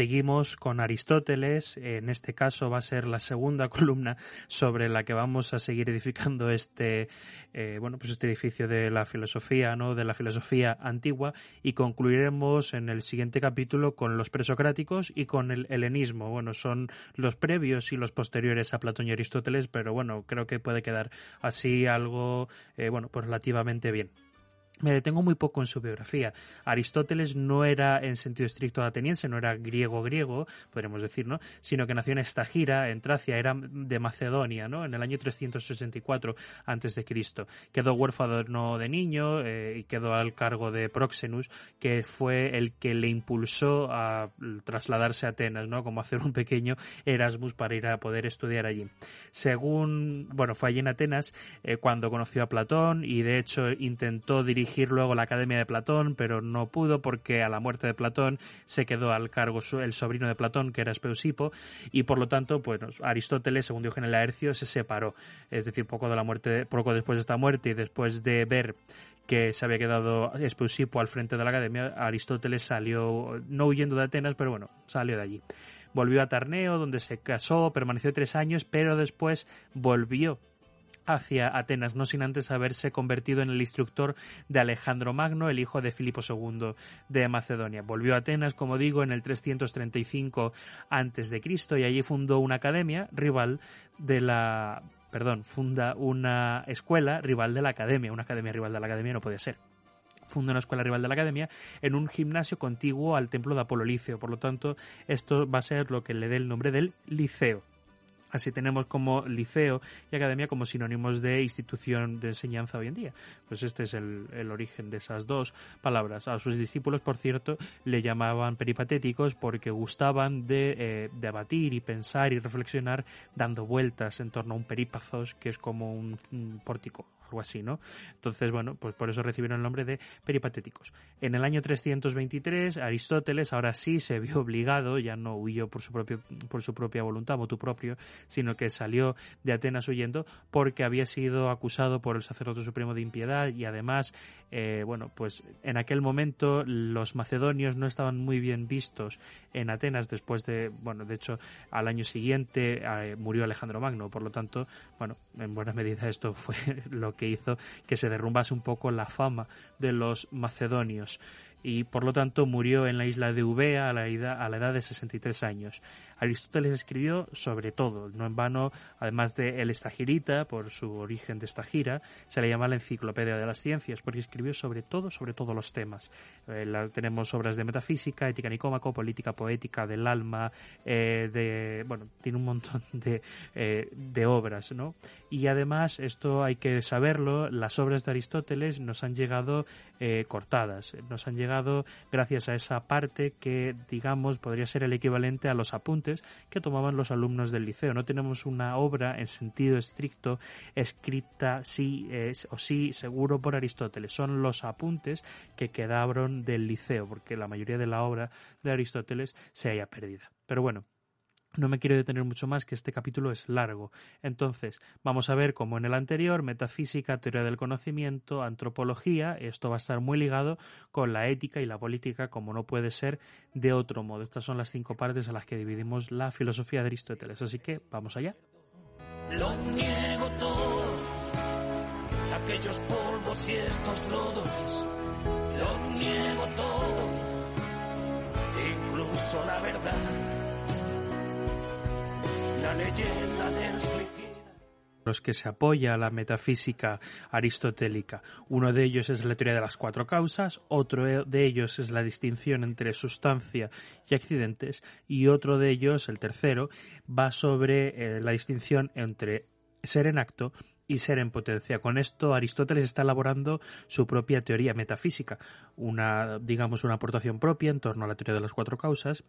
Seguimos con Aristóteles, en este caso va a ser la segunda columna sobre la que vamos a seguir edificando este eh, bueno pues este edificio de la filosofía, ¿no? de la filosofía antigua y concluiremos en el siguiente capítulo con los presocráticos y con el helenismo. Bueno, son los previos y los posteriores a Platón y Aristóteles, pero bueno, creo que puede quedar así algo eh, bueno, pues relativamente bien. Me detengo muy poco en su biografía. Aristóteles no era en sentido estricto ateniense, no era griego-griego, podríamos decir, ¿no? Sino que nació en Estagira, en Tracia, era de Macedonia, ¿no? En el año 364 antes de Cristo. Quedó huérfano de niño eh, y quedó al cargo de Proxenus, que fue el que le impulsó a trasladarse a Atenas, ¿no? Como hacer un pequeño Erasmus para ir a poder estudiar allí. Según, bueno, fue allí en Atenas eh, cuando conoció a Platón y de hecho intentó dirigir luego la Academia de Platón, pero no pudo porque a la muerte de Platón se quedó al cargo el sobrino de Platón, que era Espeusipo, y por lo tanto, pues Aristóteles, según Diógenes Laercio, se separó. Es decir, poco de la muerte, poco después de esta muerte y después de ver que se había quedado Espeusipo al frente de la academia, Aristóteles salió, no huyendo de Atenas, pero bueno, salió de allí. Volvió a Tarneo, donde se casó, permaneció tres años, pero después volvió hacia Atenas, no sin antes haberse convertido en el instructor de Alejandro Magno, el hijo de Filipo II de Macedonia. Volvió a Atenas, como digo, en el 335 a.C. y allí fundó una academia rival de la perdón, funda una escuela rival de la academia, una academia rival de la academia no puede ser funda una escuela rival de la academia en un gimnasio contiguo al templo de Apolo Liceo. Por lo tanto, esto va a ser lo que le dé el nombre del liceo. Así tenemos como liceo y academia como sinónimos de institución de enseñanza hoy en día. Pues este es el, el, origen de esas dos palabras. A sus discípulos, por cierto, le llamaban peripatéticos porque gustaban de eh, debatir y pensar y reflexionar dando vueltas en torno a un perípazos, que es como un, un pórtico así, ¿no? Entonces, bueno, pues por eso recibieron el nombre de peripatéticos. En el año 323, Aristóteles ahora sí se vio obligado, ya no huyó por su, propio, por su propia voluntad, motu propio, sino que salió de Atenas huyendo porque había sido acusado por el sacerdote supremo de impiedad y además, eh, bueno, pues en aquel momento los macedonios no estaban muy bien vistos en Atenas después de, bueno, de hecho, al año siguiente eh, murió Alejandro Magno, por lo tanto, bueno, en buena medida esto fue lo que hizo que se derrumbase un poco la fama de los macedonios y por lo tanto murió en la isla de Eubea a la edad, a la edad de 63 años. Aristóteles escribió sobre todo, no en vano, además de El Estagirita, por su origen de Estagira, se le llama la Enciclopedia de las Ciencias, porque escribió sobre todo, sobre todos los temas. Eh, tenemos obras de metafísica, ética nicómaco, política poética, del alma, eh, bueno, tiene un montón de, eh, de obras, ¿no? Y además, esto hay que saberlo, las obras de Aristóteles nos han llegado cortadas, nos han llegado gracias a esa parte que, digamos, podría ser el equivalente a los apuntes que tomaban los alumnos del liceo. No tenemos una obra en sentido estricto escrita sí o sí seguro por Aristóteles. Son los apuntes que quedaron del liceo, porque la mayoría de la obra de Aristóteles se haya perdida. Pero bueno, no me quiero detener mucho más, que este capítulo es largo. Entonces, vamos a ver como en el anterior, metafísica, teoría del conocimiento, antropología, esto va a estar muy ligado con la ética y la política, como no puede ser de otro modo. Estas son las cinco partes a las que dividimos la filosofía de Aristóteles. Así que, vamos allá. Lo niego todo, aquellos polvos y estos lo niego todo, incluso la verdad la leyenda del suicida. los que se apoya la metafísica aristotélica. Uno de ellos es la teoría de las cuatro causas, otro de ellos es la distinción entre sustancia y accidentes y otro de ellos, el tercero, va sobre eh, la distinción entre ser en acto y ser en potencia. Con esto Aristóteles está elaborando su propia teoría metafísica, una digamos una aportación propia en torno a la teoría de las cuatro causas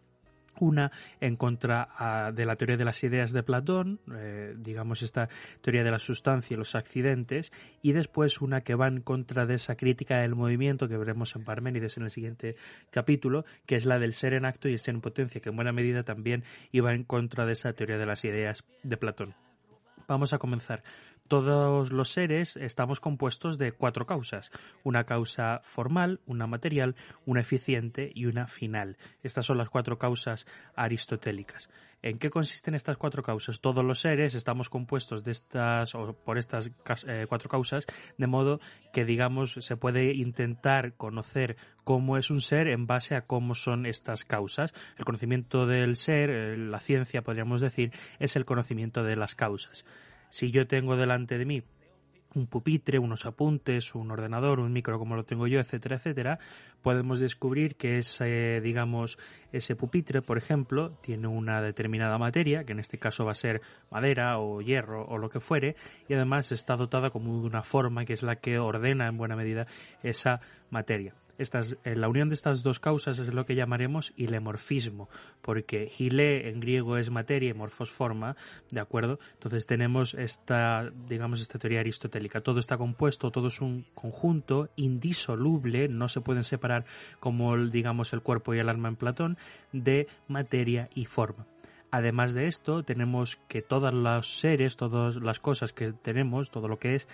una en contra ah, de la teoría de las ideas de Platón, eh, digamos esta teoría de la sustancia y los accidentes, y después una que va en contra de esa crítica del movimiento que veremos en Parménides en el siguiente capítulo, que es la del ser en acto y el ser en potencia, que en buena medida también iba en contra de esa teoría de las ideas de Platón. Vamos a comenzar todos los seres estamos compuestos de cuatro causas, una causa formal, una material, una eficiente y una final. Estas son las cuatro causas aristotélicas. ¿En qué consisten estas cuatro causas? Todos los seres estamos compuestos de estas o por estas eh, cuatro causas, de modo que digamos se puede intentar conocer cómo es un ser en base a cómo son estas causas. El conocimiento del ser, eh, la ciencia podríamos decir, es el conocimiento de las causas. Si yo tengo delante de mí un pupitre, unos apuntes, un ordenador, un micro como lo tengo yo, etcétera, etcétera, podemos descubrir que ese, digamos, ese pupitre, por ejemplo, tiene una determinada materia, que en este caso va a ser madera o hierro o lo que fuere, y además está dotada como de una forma que es la que ordena en buena medida esa materia. Eh, la unión de estas dos causas es lo que llamaremos hilemorfismo, porque hile en griego es materia y morfos forma, ¿de acuerdo? Entonces tenemos esta, digamos, esta teoría aristotélica. Todo está compuesto, todo es un conjunto indisoluble, no se pueden separar como, digamos, el cuerpo y el alma en Platón, de materia y forma. Además de esto, tenemos que todos los seres, todas las cosas que tenemos, todo lo que es,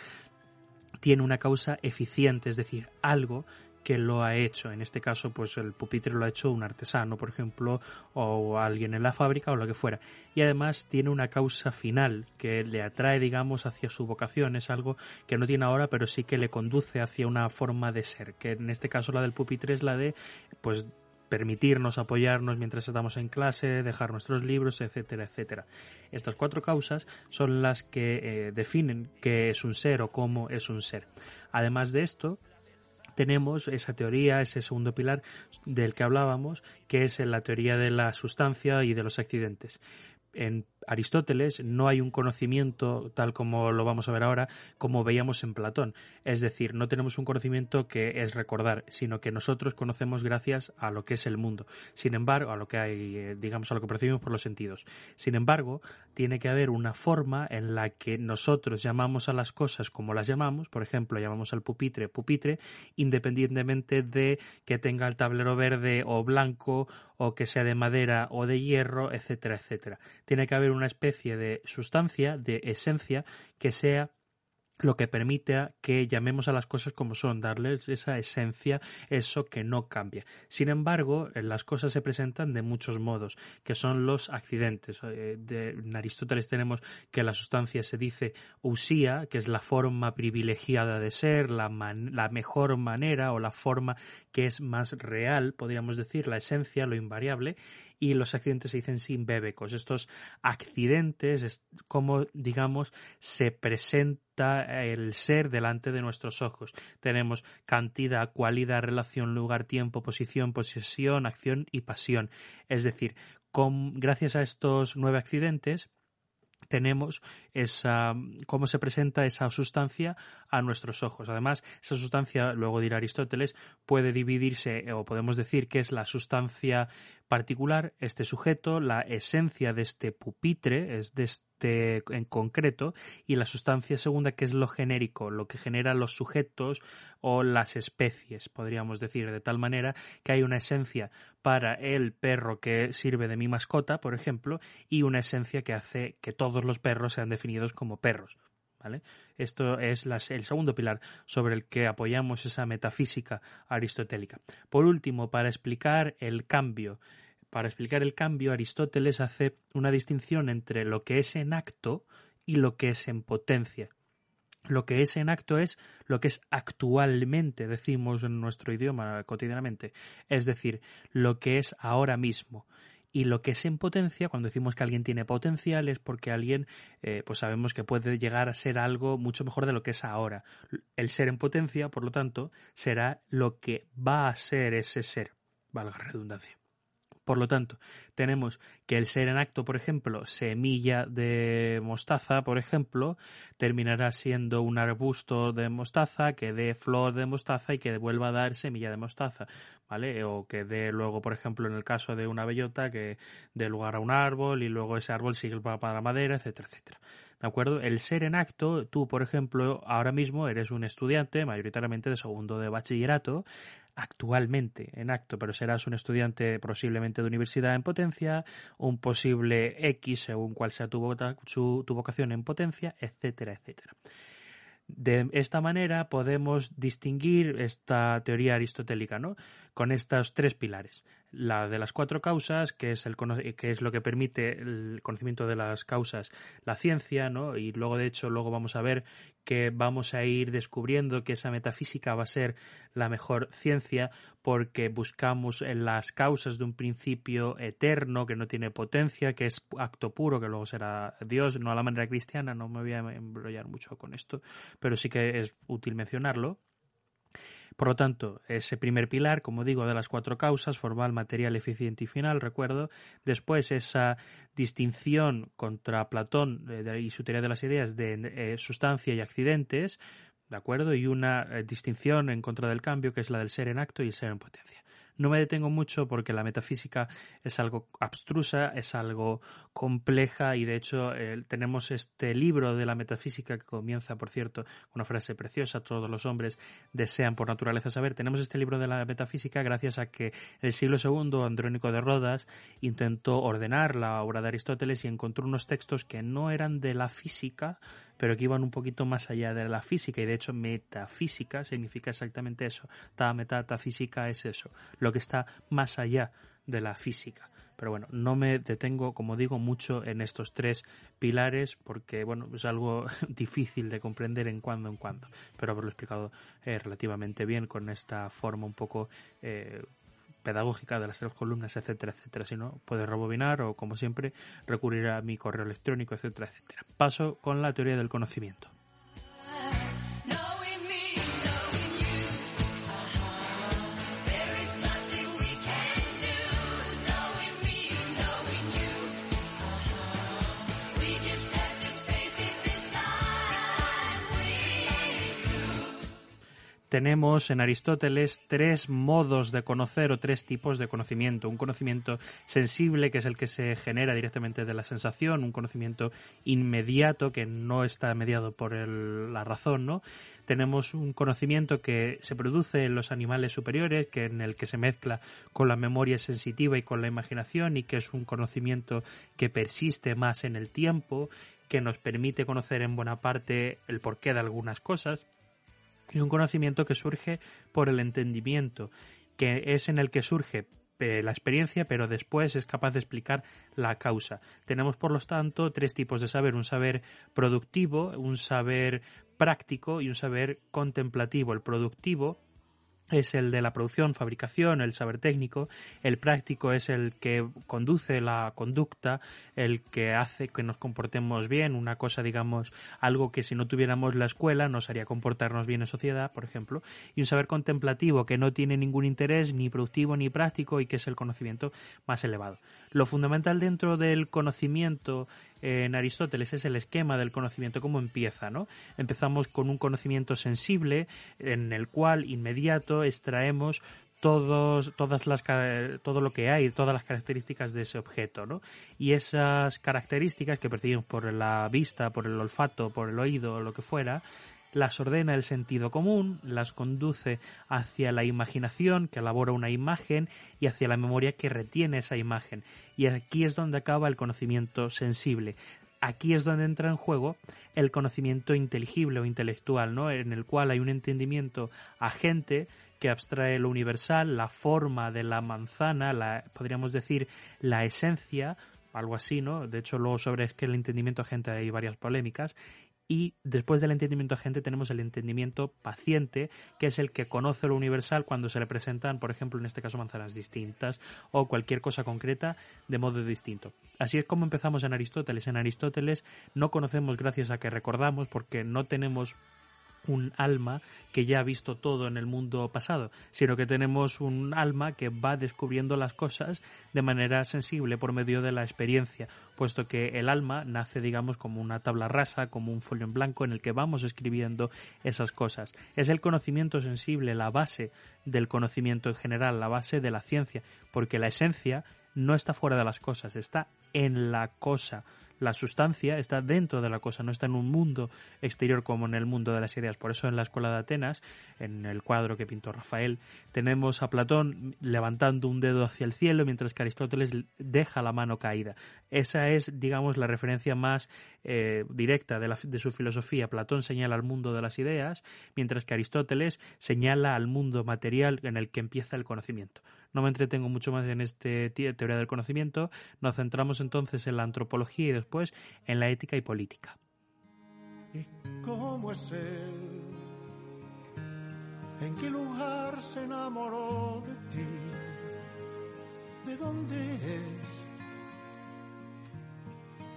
tiene una causa eficiente, es decir, algo que lo ha hecho. En este caso, pues el pupitre lo ha hecho un artesano, por ejemplo, o alguien en la fábrica o lo que fuera. Y además tiene una causa final que le atrae, digamos, hacia su vocación. Es algo que no tiene ahora, pero sí que le conduce hacia una forma de ser. Que en este caso la del pupitre es la de, pues, permitirnos apoyarnos mientras estamos en clase, dejar nuestros libros, etcétera, etcétera. Estas cuatro causas son las que eh, definen qué es un ser o cómo es un ser. Además de esto, tenemos esa teoría, ese segundo pilar del que hablábamos, que es la teoría de la sustancia y de los accidentes. En Aristóteles no hay un conocimiento tal como lo vamos a ver ahora, como veíamos en Platón. Es decir, no tenemos un conocimiento que es recordar, sino que nosotros conocemos gracias a lo que es el mundo. Sin embargo, a lo que hay, eh, digamos, a lo que percibimos por los sentidos. Sin embargo, tiene que haber una forma en la que nosotros llamamos a las cosas como las llamamos. Por ejemplo, llamamos al pupitre pupitre, independientemente de que tenga el tablero verde o blanco o que sea de madera o de hierro, etcétera, etcétera. Tiene que haber una especie de sustancia, de esencia, que sea lo que permite que llamemos a las cosas como son, darles esa esencia, eso que no cambia. Sin embargo, las cosas se presentan de muchos modos, que son los accidentes. Eh, en Aristóteles tenemos que la sustancia se dice usía, que es la forma privilegiada de ser, la, mejor manera o la forma que es más real, podríamos decir, la esencia, lo invariable, y los accidentes se dicen simbébecos. Estos accidentes, es como digamos, se el ser delante de nuestros ojos. Tenemos cantidad, cualidad, relación, lugar, tiempo, posición, posesión, acción y pasión. Es decir, gracias a estos nueve accidentes, tenemos esa cómo se presenta esa sustancia a nuestros ojos. Además, esa sustancia, luego dirá Aristóteles, puede dividirse o podemos decir que es la sustancia particular, este sujeto, la esencia de este pupitre, es de este en concreto, y la sustancia segunda, que es lo genérico, lo que genera los sujetos o las especies, podríamos decir, de tal manera que hay una esencia para el perro que sirve de mi mascota, por ejemplo, y una esencia que hace que todos los perros sean definidos como perros. Esto es el segundo pilar sobre el que apoyamos esa metafísica aristotélica. Por último, para explicar el cambio, para explicar el cambio, Aristóteles hace una distinción entre lo que es en acto y lo que es en potencia. Lo que es en acto es lo que es actualmente, decimos en nuestro idioma cotidianamente, es decir, lo que es ahora mismo Y lo que es en potencia, cuando decimos que alguien tiene potencial, es porque alguien, eh, pues sabemos que puede llegar a ser algo mucho mejor de lo que es ahora. El ser en potencia, por lo tanto, será lo que va a ser ese ser, valga la redundancia. Por lo tanto, tenemos que el ser en acto, por ejemplo, semilla de mostaza, por ejemplo, terminará siendo un arbusto de mostaza que dé flor de mostaza y que vuelva a dar semilla de mostaza, ¿vale? O que dé luego, por ejemplo, en el caso de una bellota, que dé lugar a un árbol y luego ese árbol sirva para la madera, etcétera, etcétera. ¿De acuerdo? El ser en acto, tú, por ejemplo, ahora mismo eres un estudiante, mayoritariamente de segundo de bachillerato, actualmente en acto, pero serás un estudiante posiblemente de universidad en potencia, un posible X según cuál sea tu, vocación en potencia, etcétera, etcétera. De esta manera podemos distinguir esta teoría aristotélica, ¿no? Con estos tres pilares la de las cuatro causas, que es, el, que es lo que permite el conocimiento de las causas, la ciencia, ¿no? Y luego, de hecho, luego vamos a ver que vamos a ir descubriendo que esa metafísica va a ser la mejor ciencia porque buscamos las causas de un principio eterno que no tiene potencia, que es acto puro, que luego será Dios, no a la manera cristiana, no me voy a embrollar mucho con esto, pero sí que es útil mencionarlo. Por lo tanto, ese primer pilar, como digo, de las cuatro causas, formal, material, eficiente y final, recuerdo. Después, esa distinción contra Platón eh, y su teoría de las ideas de eh, sustancia y accidentes, ¿de acuerdo? Y una eh, distinción en contra del cambio, que es la del ser en acto y el ser en potencia. No me detengo mucho porque la metafísica es algo abstrusa, es algo compleja y de hecho tenemos este libro de la metafísica que comienza, por cierto, con una frase preciosa, todos los hombres desean por naturaleza saber. Tenemos este libro de la metafísica gracias a que el siglo II Andrónico de Rodas intentó ordenar la obra de Aristóteles y encontró unos textos que no eran de la física, pero que iban un poquito más allá de la física y de hecho metafísica significa exactamente eso. Ta metafísica es eso, lo que está más allá de la física. Pero bueno, no me detengo, como digo, mucho en estos tres pilares porque, bueno, es algo difícil de comprender en cuando en cuando. Pero haberlo explicado eh, relativamente bien con esta forma un poco eh, pedagógica de las tres columnas, etcétera, etcétera. Si no, puedes rebobinar o, como siempre, recurrir a mi correo electrónico, etcétera, etcétera. Paso con la teoría del conocimiento. Tenemos en Aristóteles tres modos de conocer o tres tipos de conocimiento. Un conocimiento sensible, que es el que se genera directamente de la sensación, un conocimiento inmediato, que no está mediado por la razón, ¿no? Tenemos un conocimiento que se produce en los animales superiores, que en el que se mezcla con la memoria sensitiva y con la imaginación, y que es un conocimiento que persiste más en el tiempo, que nos permite conocer en buena parte el porqué de algunas cosas y un conocimiento que surge por el entendimiento, que es en el que surge eh, la experiencia, pero después es capaz de explicar la causa. Tenemos, por lo tanto, tres tipos de saber. Un saber productivo, un saber práctico y un saber contemplativo. El productivo es el de la producción, fabricación, el saber técnico, el práctico es el que conduce la conducta, el que hace que nos comportemos bien, una cosa, digamos, algo que si no tuviéramos la escuela nos haría comportarnos bien en sociedad, por ejemplo, y un saber contemplativo que no tiene ningún interés ni productivo ni práctico y que es el conocimiento más elevado. Lo fundamental dentro del conocimiento en Aristóteles es el esquema del conocimiento, cómo empieza, ¿no? Empezamos con un conocimiento sensible en el cual inmediato extraemos todos, todas las, todo lo que hay, todas las características de ese objeto, ¿no? Y esas características que percibimos por la vista, por el olfato, por el oído, lo que fuera, las ordena el sentido común, las conduce hacia la imaginación, que elabora una imagen, y hacia la memoria que retiene esa imagen. Y aquí es donde acaba el conocimiento sensible. Aquí es donde entra en juego el conocimiento inteligible o intelectual, ¿no? En el cual hay un entendimiento agente que abstrae lo universal, la forma de la manzana, la, podríamos decir la esencia, algo así, ¿no? De hecho, luego sobre es que el entendimiento agente hay varias polémicas, y después del entendimiento agente tenemos el entendimiento paciente, que es el que conoce lo universal cuando se le presentan, por ejemplo, en este caso manzanas distintas o cualquier cosa concreta de modo distinto. Así es como empezamos en Aristóteles. En Aristóteles no conocemos gracias a que recordamos porque no tenemos un alma que ya ha visto todo en el mundo pasado, sino que tenemos un alma que va descubriendo las cosas de manera sensible por medio de la experiencia, puesto que el alma nace, digamos, como una tabla rasa, como un folio en blanco en el que vamos escribiendo esas cosas. Es el conocimiento sensible la base del conocimiento en general, la base de la ciencia, porque la esencia no está fuera de las cosas, está en la cosa la sustancia está dentro de la cosa, no está en un mundo exterior como en el mundo de las ideas. Por eso en la escuela de Atenas, en el cuadro que pintó Rafael, tenemos a Platón levantando un dedo hacia el cielo mientras que Aristóteles deja la mano caída. Esa es, digamos, la referencia más eh, directa de, de su filosofía. Platón señala al mundo de las ideas, mientras que Aristóteles señala al mundo material en el que empieza el conocimiento. No me entretengo mucho más en este teoría del conocimiento. Nos centramos entonces en la antropología y después en la ética y política. ¿Y cómo es él? ¿En qué lugar se enamoró de ti? ¿De dónde es?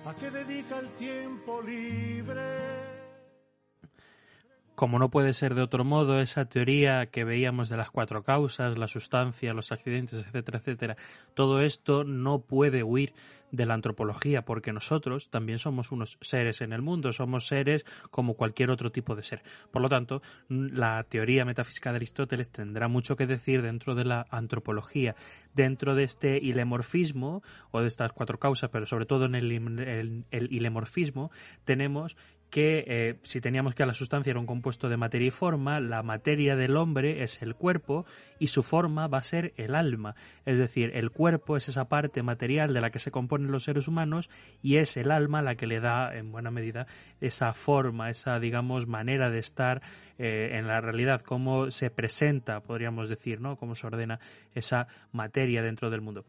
¿A qué dedica el tiempo libre? Como no puede ser de otro modo, esa teoría que veíamos de las cuatro causas, la sustancia, los accidentes, etcétera, etcétera, todo esto no puede huir de la antropología, porque nosotros también somos unos seres en el mundo, somos seres como cualquier otro tipo de ser. Por lo tanto, la teoría metafísica de Aristóteles tendrá mucho que decir dentro de la antropología, dentro de este ilemorfismo o de estas cuatro causas, pero sobre todo en el, el ilemorfismo, tenemos que eh, si teníamos que la sustancia era un compuesto de materia y forma, la materia del hombre es el cuerpo y su forma va a ser el alma. Es decir, el cuerpo es esa parte material de la que se componen los seres humanos y es el alma la que le da, en buena medida, esa forma, esa, digamos, manera de estar eh, en la realidad, cómo se presenta, podríamos decir, ¿no? Cómo se ordena esa materia dentro del mundo.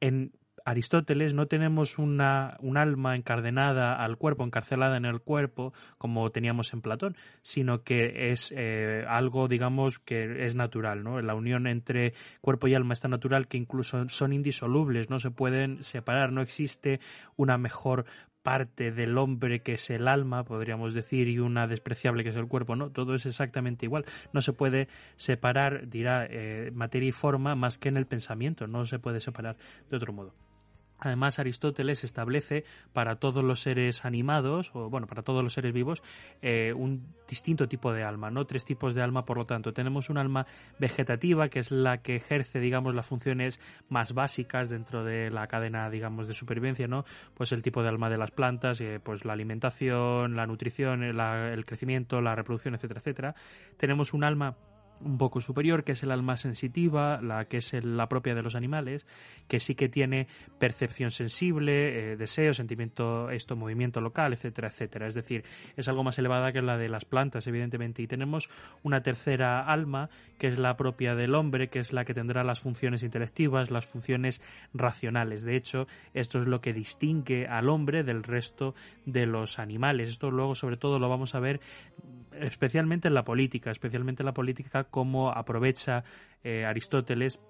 En Aristóteles no tenemos una, un alma encardenada al cuerpo, encarcelada en el cuerpo, como teníamos en Platón, sino que es eh, algo, digamos, que es natural, ¿no? La unión entre cuerpo y alma es tan natural que incluso son indisolubles, no se pueden separar, no existe una mejor parte del hombre que es el alma, podríamos decir, y una despreciable que es el cuerpo, no, todo es exactamente igual. No se puede separar, dirá, eh, materia y forma más que en el pensamiento, no se puede separar de otro modo. Además, Aristóteles establece para todos los seres animados, o bueno, para todos los seres vivos, eh, un distinto tipo de alma, ¿no? Tres tipos de alma, por lo tanto. Tenemos un alma vegetativa, que es la que ejerce, digamos, las funciones más básicas dentro de la cadena, digamos, de supervivencia, ¿no? Pues el tipo de alma de las plantas, eh, pues la alimentación, la nutrición, el crecimiento, la reproducción, etcétera, etcétera. Tenemos un alma un poco superior, que es el alma sensitiva, la que es la propia de los animales, que sí que tiene percepción sensible, eh, deseo, sentimiento, esto, movimiento local, etcétera, etcétera. Es decir, es algo más elevada que la de las plantas, evidentemente. Y tenemos una tercera alma, que es la propia del hombre, que es la que tendrá las funciones intelectivas, las funciones racionales. De hecho, esto es lo que distingue al hombre del resto de los animales. Esto luego, sobre todo, lo vamos a ver especialmente en la política, especialmente en la política, cómo aprovecha eh, Aristóteles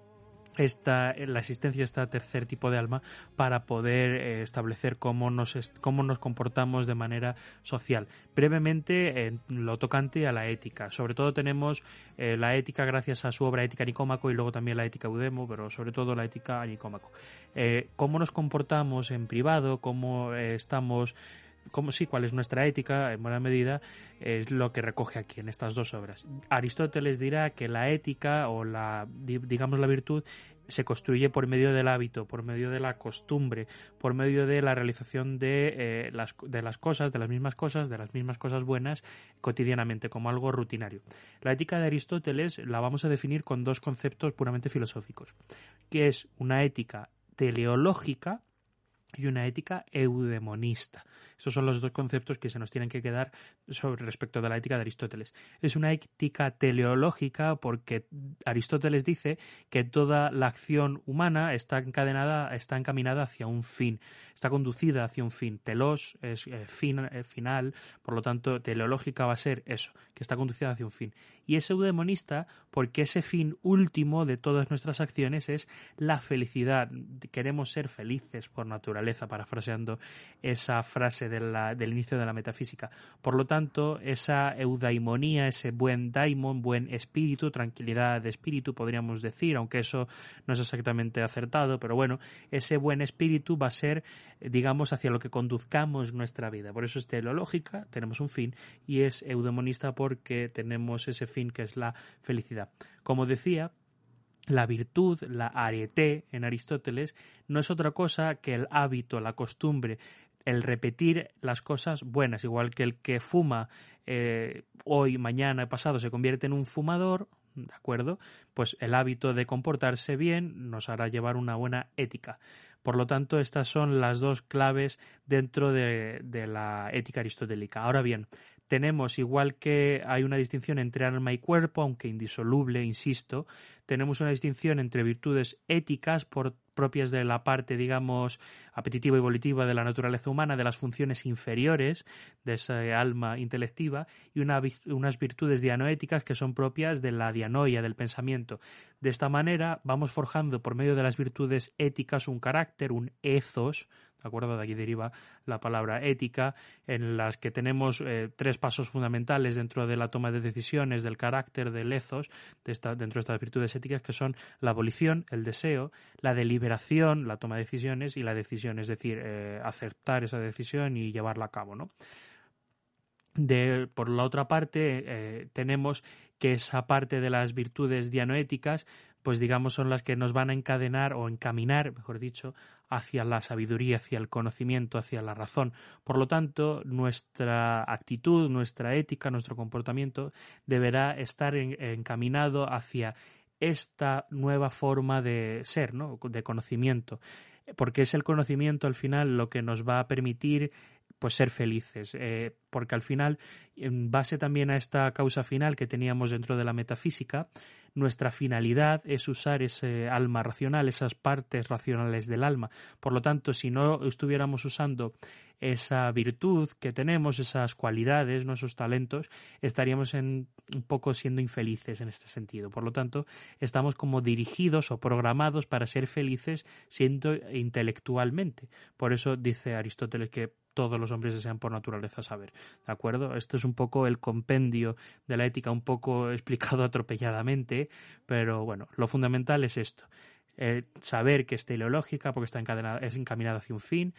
esta, la existencia de este tercer tipo de alma para poder eh, establecer cómo nos, cómo nos comportamos de manera social. Brevemente, lo tocante a la ética. Sobre todo tenemos eh, la ética gracias a su obra Ética Nicómaco y luego también la ética Eudemo, pero sobre todo la ética Nicómaco. cómo nos comportamos en privado, cómo estamos como sí, cuál es nuestra ética, en buena medida, es lo que recoge aquí en estas dos obras. Aristóteles dirá que la ética o la, digamos, la virtud se construye por medio del hábito, por medio de la costumbre, por medio de la realización de, eh, las, de las cosas, de las mismas cosas, de las mismas cosas buenas cotidianamente, como algo rutinario. La ética de Aristóteles la vamos a definir con dos conceptos puramente filosóficos, que es una ética teleológica, y una ética eudemonista. Estos son los dos conceptos que se nos tienen que quedar sobre respecto de la ética de Aristóteles. Es una ética teleológica porque Aristóteles dice que toda la acción humana está encadenada, está encaminada hacia un fin, está conducida hacia un fin. Telos es eh, fin, eh, final, por lo tanto, teleológica va a ser eso, que está conducida hacia un fin. Y es eudemonista porque ese fin último de todas nuestras acciones es la felicidad. Queremos ser felices por naturaleza, parafraseando esa frase del inicio de la metafísica. Por lo tanto, esa eudaimonía, ese buen daimon, buen espíritu, tranquilidad de espíritu, podríamos decir, aunque eso no es exactamente acertado, pero bueno, ese buen espíritu va a ser, digamos, hacia lo que conduzcamos nuestra vida. Por eso es teleológica, tenemos un fin, y es eudemonista porque tenemos ese fin que es la felicidad. Como decía, la virtud, la arete en Aristóteles, no es otra cosa que el hábito, la costumbre, el repetir las cosas buenas, igual que el que fuma eh, hoy, mañana, pasado se convierte en un fumador, ¿de acuerdo? Pues el hábito de comportarse bien nos hará llevar una buena ética. Por lo tanto, estas son las dos claves dentro de, de la ética aristotélica. Ahora bien, tenemos, igual que hay una distinción entre alma y cuerpo, aunque indisoluble, insisto, tenemos una distinción entre virtudes éticas por, propias de la parte, digamos, apetitiva y volitiva de la naturaleza humana, de las funciones inferiores de esa alma intelectiva, y unas virtudes dianoéticas que son propias de la dianoia, del pensamiento. De esta manera vamos forjando por medio de las virtudes éticas un carácter, un ethos, ¿de acuerdo? De aquí deriva la palabra ética, en las que tenemos eh, tres pasos fundamentales dentro de la toma de decisiones, del carácter, del ethos, de dentro de estas virtudes éticas, que son la abolición, el deseo, la deliberación, la toma de decisiones y la decisión, es decir, eh, aceptar esa decisión y llevarla a cabo, ¿no? Por la otra parte, eh, tenemos que esa parte de las virtudes dianoéticas pues digamos son las que nos van a encadenar o encaminar, mejor dicho, hacia la sabiduría, hacia el conocimiento, hacia la razón. Por lo tanto, nuestra actitud, nuestra ética, nuestro comportamiento deberá estar encaminado hacia esta nueva forma de ser, ¿no? de conocimiento, porque es el conocimiento al final lo que nos va a permitir pues ser felices, eh, porque al final, en base también a esta causa final que teníamos dentro de la metafísica, nuestra finalidad es usar ese alma racional, esas partes racionales del alma. Por lo tanto, si no estuviéramos usando esa virtud que tenemos, esas cualidades, nuestros talentos, estaríamos en, un poco siendo infelices en este sentido. Por lo tanto, estamos como dirigidos o programados para ser felices siendo intelectualmente. Por eso dice Aristóteles que todos los hombres desean por naturaleza saber. ¿De acuerdo? Esto es un poco el compendio de la ética, un poco explicado atropelladamente, pero bueno, lo fundamental es esto. Eh, saber que es teleológica porque está encadenada, es encaminada hacia un fin,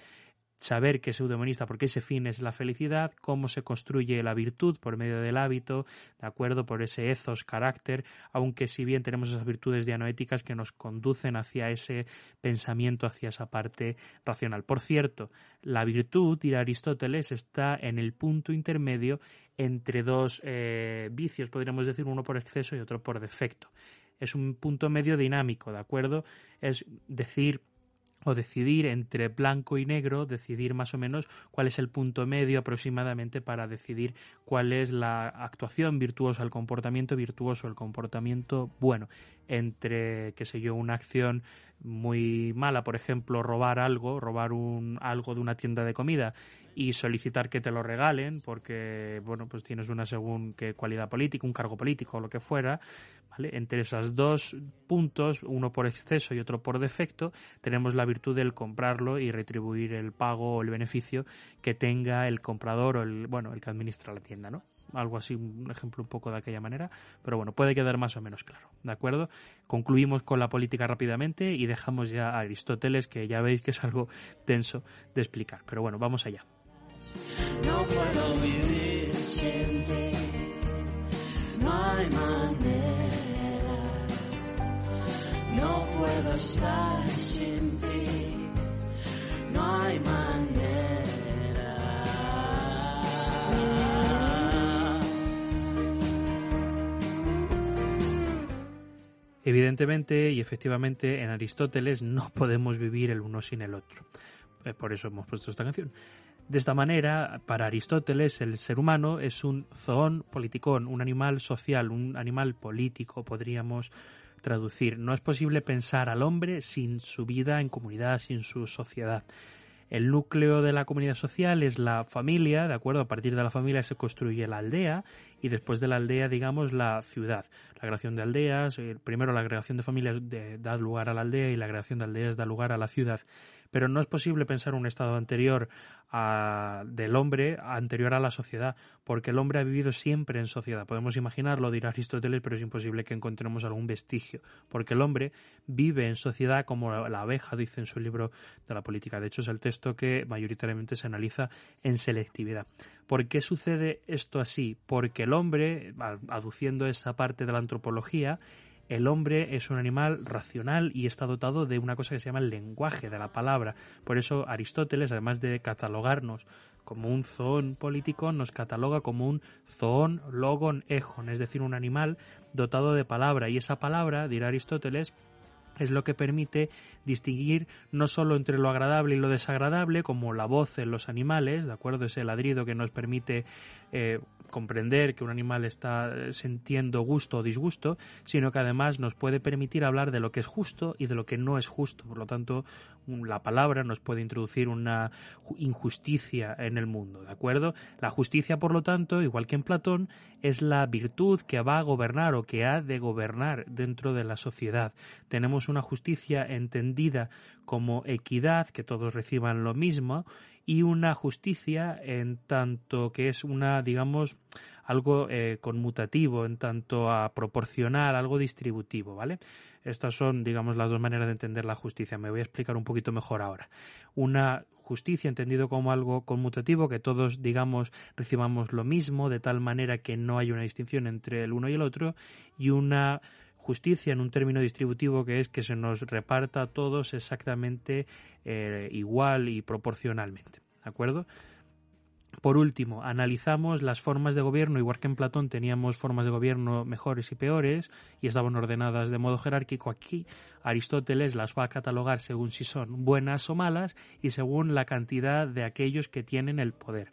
saber que es eudemonista porque ese fin es la felicidad, cómo se construye la virtud por medio del hábito, de acuerdo, por ese ethos, carácter, aunque si bien tenemos esas virtudes dianoéticas que nos conducen hacia ese pensamiento, hacia esa parte racional. Por cierto, la virtud, dirá Aristóteles, está en el punto intermedio entre dos eh, vicios, podríamos decir, uno por exceso y otro por defecto. Es un punto medio dinámico, ¿de acuerdo? Es decir, o decidir entre blanco y negro, decidir más o menos cuál es el punto medio aproximadamente para decidir cuál es la actuación virtuosa, el comportamiento virtuoso, el comportamiento bueno, entre, qué sé yo, una acción muy mala, por ejemplo, robar algo, robar un, algo de una tienda de comida y solicitar que te lo regalen porque, bueno, pues tienes una según qué cualidad política, un cargo político o lo que fuera, Entre esos dos puntos, uno por exceso y otro por defecto, tenemos la virtud del comprarlo y retribuir el pago o el beneficio que tenga el comprador o el, bueno, el que administra la tienda, ¿no? Algo así, un ejemplo un poco de aquella manera, pero bueno, puede quedar más o menos claro, ¿de acuerdo? Concluimos con la política rápidamente y dejamos ya a Aristóteles, que ya veis que es algo tenso de explicar, pero bueno, vamos allá. No puedo vivir sin ti, no hay manera. No puedo estar sin ti, no hay manera. Evidentemente y efectivamente en Aristóteles no podemos vivir el uno sin el otro eh, por eso hemos puesto esta canción. De esta manera, para Aristóteles, el ser humano es un zoón politicón, un animal social, un animal político, podríamos traducir. No es posible pensar al hombre sin su vida en comunidad, sin su sociedad. El núcleo de la comunidad social es la familia, ¿de acuerdo? A partir de la familia se construye la aldea y después de la aldea, digamos, la ciudad. La creación de aldeas, eh, primero la creación de familias da lugar a la aldea y la creación de aldeas da lugar a la ciudad pero no es posible pensar un estado anterior a, del hombre anterior a la sociedad, porque el hombre ha vivido siempre en sociedad. Podemos imaginarlo, dirá Aristóteles, pero es imposible que encontremos algún vestigio, porque el hombre vive en sociedad como la abeja, dice en su libro de la política. De hecho, es el texto que mayoritariamente se analiza en selectividad. ¿Por qué sucede esto así? Porque el hombre, aduciendo esa parte de la antropología, el hombre es un animal racional y está dotado de una cosa que se llama el lenguaje de la palabra. Por eso Aristóteles, además de catalogarnos como un zoón político, nos cataloga como un zoón logon ejon, es decir, un animal dotado de palabra. Y esa palabra, dirá Aristóteles, es lo que permite distinguir no solo entre lo agradable y lo desagradable, como la voz en los animales, ¿de acuerdo? Ese ladrido que nos permite eh, comprender que un animal está eh, sintiendo gusto o disgusto, sino que además nos puede permitir hablar de lo que es justo y de lo que no es justo. Por lo tanto, la palabra nos puede introducir una injusticia en el mundo, ¿de acuerdo? La justicia, por lo tanto, igual que en Platón, es la virtud que va a gobernar o que ha de gobernar dentro de la sociedad. Tenemos una justicia entendida como equidad, que todos reciban lo mismo, y una justicia en tanto que es una, digamos, algo eh, conmutativo, en tanto a proporcional, algo distributivo, ¿vale? Estas son, digamos, las dos maneras de entender la justicia. Me voy a explicar un poquito mejor ahora. Una justicia entendido como algo conmutativo, que todos, digamos, recibamos lo mismo, de tal manera que no hay una distinción entre el uno y el otro, y una justicia en un término distributivo que es que se nos reparta a todos exactamente eh, igual y proporcionalmente. ¿De acuerdo? Por último, analizamos las formas de gobierno, igual que en Platón teníamos formas de gobierno mejores y peores y estaban ordenadas de modo jerárquico. Aquí Aristóteles las va a catalogar según si son buenas o malas y según la cantidad de aquellos que tienen el poder.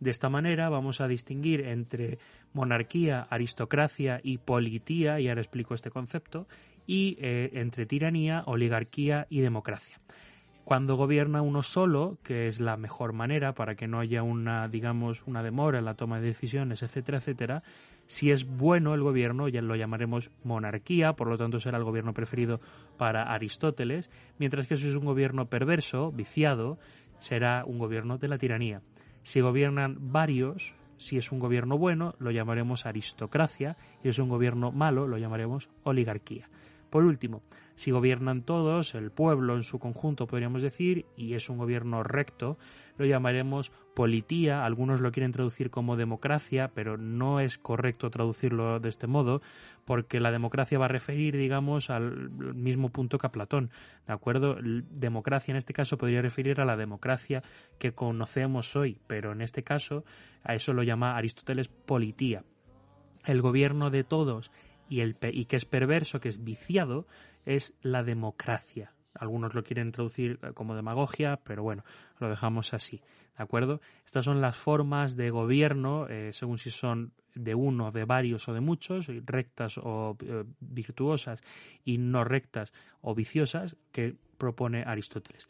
De esta manera vamos a distinguir entre monarquía, aristocracia y politía, y ahora explico este concepto, y eh, entre tiranía, oligarquía y democracia. Cuando gobierna uno solo, que es la mejor manera para que no haya una, digamos, una demora en la toma de decisiones, etcétera, etcétera, si es bueno el gobierno, ya lo llamaremos monarquía, por lo tanto será el gobierno preferido para Aristóteles, mientras que si es un gobierno perverso, viciado, será un gobierno de la tiranía. Si gobiernan varios, si es un gobierno bueno, lo llamaremos aristocracia, y si es un gobierno malo, lo llamaremos oligarquía. Por último, si gobiernan todos, el pueblo en su conjunto podríamos decir, y es un gobierno recto, lo llamaremos politía, algunos lo quieren traducir como democracia, pero no es correcto traducirlo de este modo, porque la democracia va a referir, digamos, al mismo punto que a Platón, ¿de acuerdo? Democracia en este caso podría referir a la democracia que conocemos hoy, pero en este caso a eso lo llama Aristóteles politía. El gobierno de todos y, el, y que es perverso, que es viciado, es la democracia. Algunos lo quieren traducir eh, como demagogia, pero bueno, lo dejamos así. ¿De acuerdo? Estas son las formas de gobierno, eh, según si son de uno, de varios o de muchos, rectas o eh, virtuosas y no rectas o viciosas, que propone Aristóteles.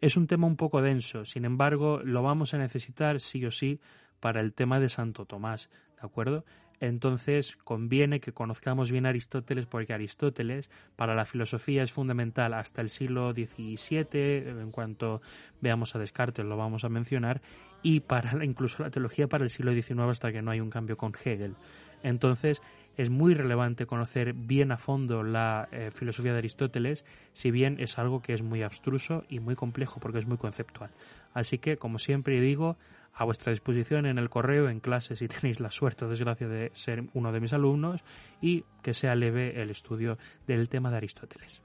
Es un tema un poco denso, sin embargo, lo vamos a necesitar sí o sí para el tema de Santo Tomás, ¿de acuerdo? Entonces conviene que conozcamos bien a Aristóteles porque Aristóteles para la filosofía es fundamental hasta el siglo XVII, en cuanto veamos a Descartes lo vamos a mencionar, y para incluso la teología para el siglo XIX hasta que no hay un cambio con Hegel. Entonces es muy relevante conocer bien a fondo la eh, filosofía de Aristóteles, si bien es algo que es muy abstruso y muy complejo porque es muy conceptual. Así que, como siempre digo, a vuestra disposición en el correo, en clase, si tenéis la suerte o desgracia de ser uno de mis alumnos y que sea leve el estudio del tema de Aristóteles.